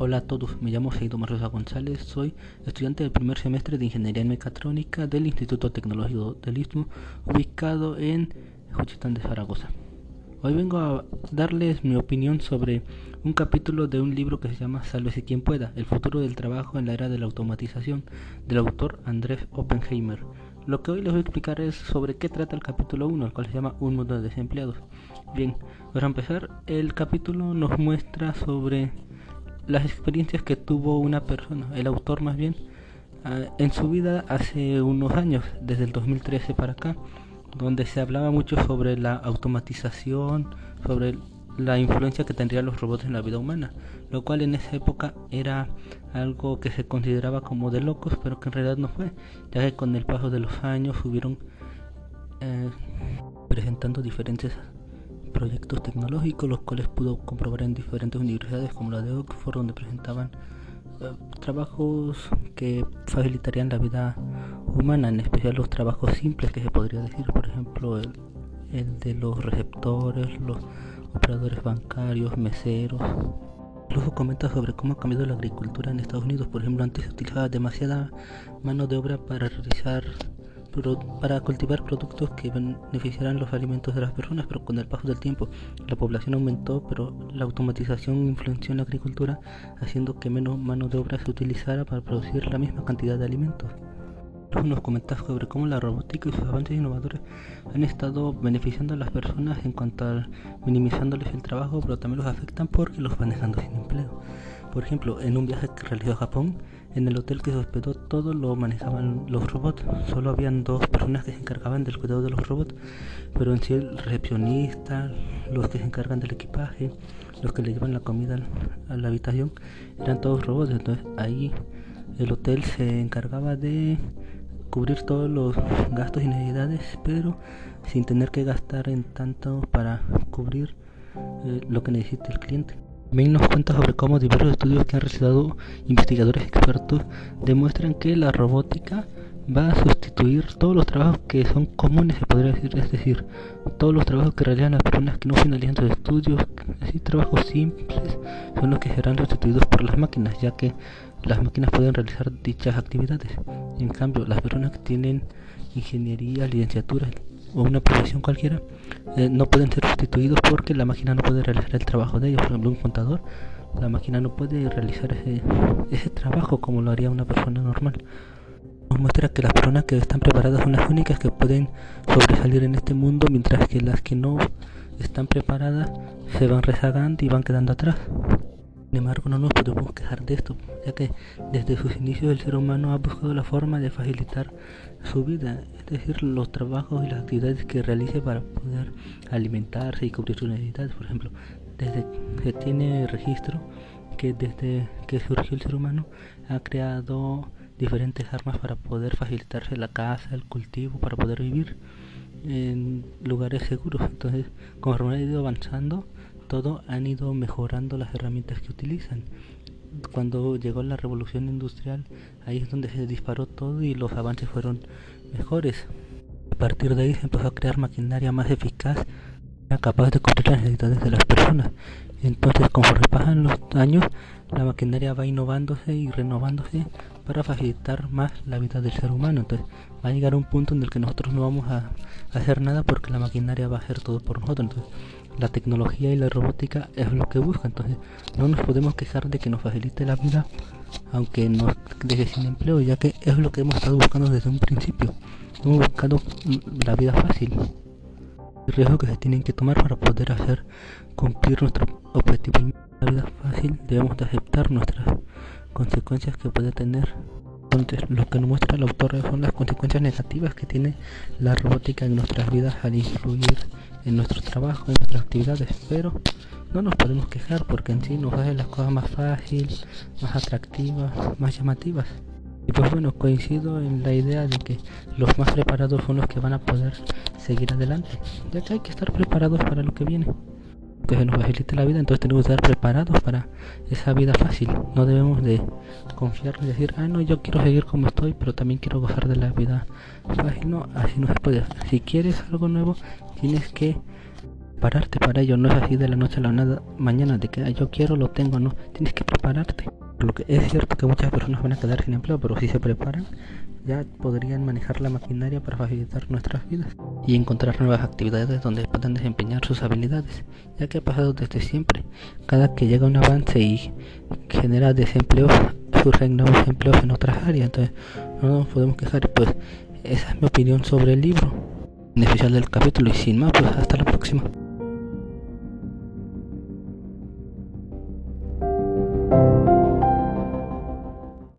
Hola a todos, me llamo Seido Marrosa González, soy estudiante del primer semestre de Ingeniería en Mecatrónica del Instituto Tecnológico del Istmo, ubicado en Juchitán de Zaragoza. Hoy vengo a darles mi opinión sobre un capítulo de un libro que se llama Sálvese quien pueda, el futuro del trabajo en la era de la automatización, del autor Andrés Oppenheimer. Lo que hoy les voy a explicar es sobre qué trata el capítulo 1, el cual se llama Un mundo de desempleados. Bien, para empezar, el capítulo nos muestra sobre las experiencias que tuvo una persona, el autor más bien, ah, en su vida hace unos años, desde el 2013 para acá, donde se hablaba mucho sobre la automatización, sobre la influencia que tendrían los robots en la vida humana, lo cual en esa época era algo que se consideraba como de locos, pero que en realidad no fue, ya que con el paso de los años subieron eh, presentando diferentes proyectos tecnológicos, los cuales pudo comprobar en diferentes universidades como la de Oxford, donde presentaban eh, trabajos que facilitarían la vida humana, en especial los trabajos simples que se podría decir, por ejemplo, el, el de los receptores, los operadores bancarios, meseros. Luego comenta sobre cómo ha cambiado la agricultura en Estados Unidos. Por ejemplo, antes se utilizaba demasiada mano de obra para realizar para cultivar productos que beneficiaran los alimentos de las personas, pero con el paso del tiempo la población aumentó, pero la automatización influenció en la agricultura, haciendo que menos mano de obra se utilizara para producir la misma cantidad de alimentos. Nos comentas sobre cómo la robótica y sus avances innovadores han estado beneficiando a las personas en cuanto a minimizándoles el trabajo, pero también los afectan porque los van dejando sin empleo. Por ejemplo, en un viaje que realizó a Japón, en el hotel que se hospedó todo lo manejaban los robots. Solo habían dos personas que se encargaban del cuidado de los robots, pero en sí el recepcionista, los que se encargan del equipaje, los que le llevan la comida a la habitación, eran todos robots. Entonces ahí el hotel se encargaba de cubrir todos los gastos y necesidades, pero sin tener que gastar en tanto para cubrir eh, lo que necesita el cliente. También nos cuenta sobre cómo diversos estudios que han realizado investigadores expertos demuestran que la robótica va a sustituir todos los trabajos que son comunes, se podría decir, es decir, todos los trabajos que realizan las personas que no finalizan sus estudios, así trabajos simples, son los que serán sustituidos por las máquinas, ya que las máquinas pueden realizar dichas actividades. En cambio, las personas que tienen ingeniería, licenciatura, o una profesión cualquiera eh, no pueden ser sustituidos porque la máquina no puede realizar el trabajo de ellos. Por ejemplo, un contador, la máquina no puede realizar ese, ese trabajo como lo haría una persona normal. Nos muestra que las personas que están preparadas son las únicas que pueden sobresalir en este mundo, mientras que las que no están preparadas se van rezagando y van quedando atrás. Sin embargo, no nos podemos quejar de esto, ya que desde sus inicios el ser humano ha buscado la forma de facilitar su vida, es decir, los trabajos y las actividades que realice para poder alimentarse y cubrir sus necesidades. Por ejemplo, desde que tiene registro que desde que surgió el ser humano ha creado diferentes armas para poder facilitarse la casa, el cultivo, para poder vivir en lugares seguros. Entonces, conforme ha ido avanzando, todo han ido mejorando las herramientas que utilizan. Cuando llegó la revolución industrial, ahí es donde se disparó todo y los avances fueron mejores. A partir de ahí se empezó a crear maquinaria más eficaz, capaz de cumplir las necesidades de las personas. Entonces, conforme pasan los años, la maquinaria va innovándose y renovándose para facilitar más la vida del ser humano. Entonces, va a llegar un punto en el que nosotros no vamos a hacer nada porque la maquinaria va a hacer todo por nosotros. La tecnología y la robótica es lo que busca. Entonces, no nos podemos quejar de que nos facilite la vida, aunque nos deje sin empleo, ya que es lo que hemos estado buscando desde un principio. Hemos buscado la vida fácil. El riesgo que se tienen que tomar para poder hacer cumplir nuestro objetivo. La vida fácil debemos de aceptar nuestras consecuencias que puede tener. Entonces, lo que nos muestra el autor son las consecuencias negativas que tiene la robótica en nuestras vidas al influir en nuestro trabajo, en nuestras actividades, pero no nos podemos quejar porque en sí nos hace las cosas más fáciles, más atractivas, más llamativas. Y pues bueno, coincido en la idea de que los más preparados son los que van a poder seguir adelante, ya que hay que estar preparados para lo que viene. Que se nos facilite la vida, entonces tenemos que estar preparados para esa vida fácil. No debemos de confiar y decir, ah, no, yo quiero seguir como estoy, pero también quiero gozar de la vida fácil. No, así no se puede. Si quieres algo nuevo, tienes que Pararte para ello no es así de la noche a la nada, mañana de que yo quiero lo tengo, no, tienes que prepararte. Lo que es cierto que muchas personas van a quedar sin empleo, pero si se preparan, ya podrían manejar la maquinaria para facilitar nuestras vidas y encontrar nuevas actividades donde puedan desempeñar sus habilidades, ya que ha pasado desde siempre. Cada que llega un avance y genera desempleo, surgen nuevos empleos en otras áreas, entonces no nos podemos quejar, pues esa es mi opinión sobre el libro. En especial del capítulo y sin más, pues hasta la próxima.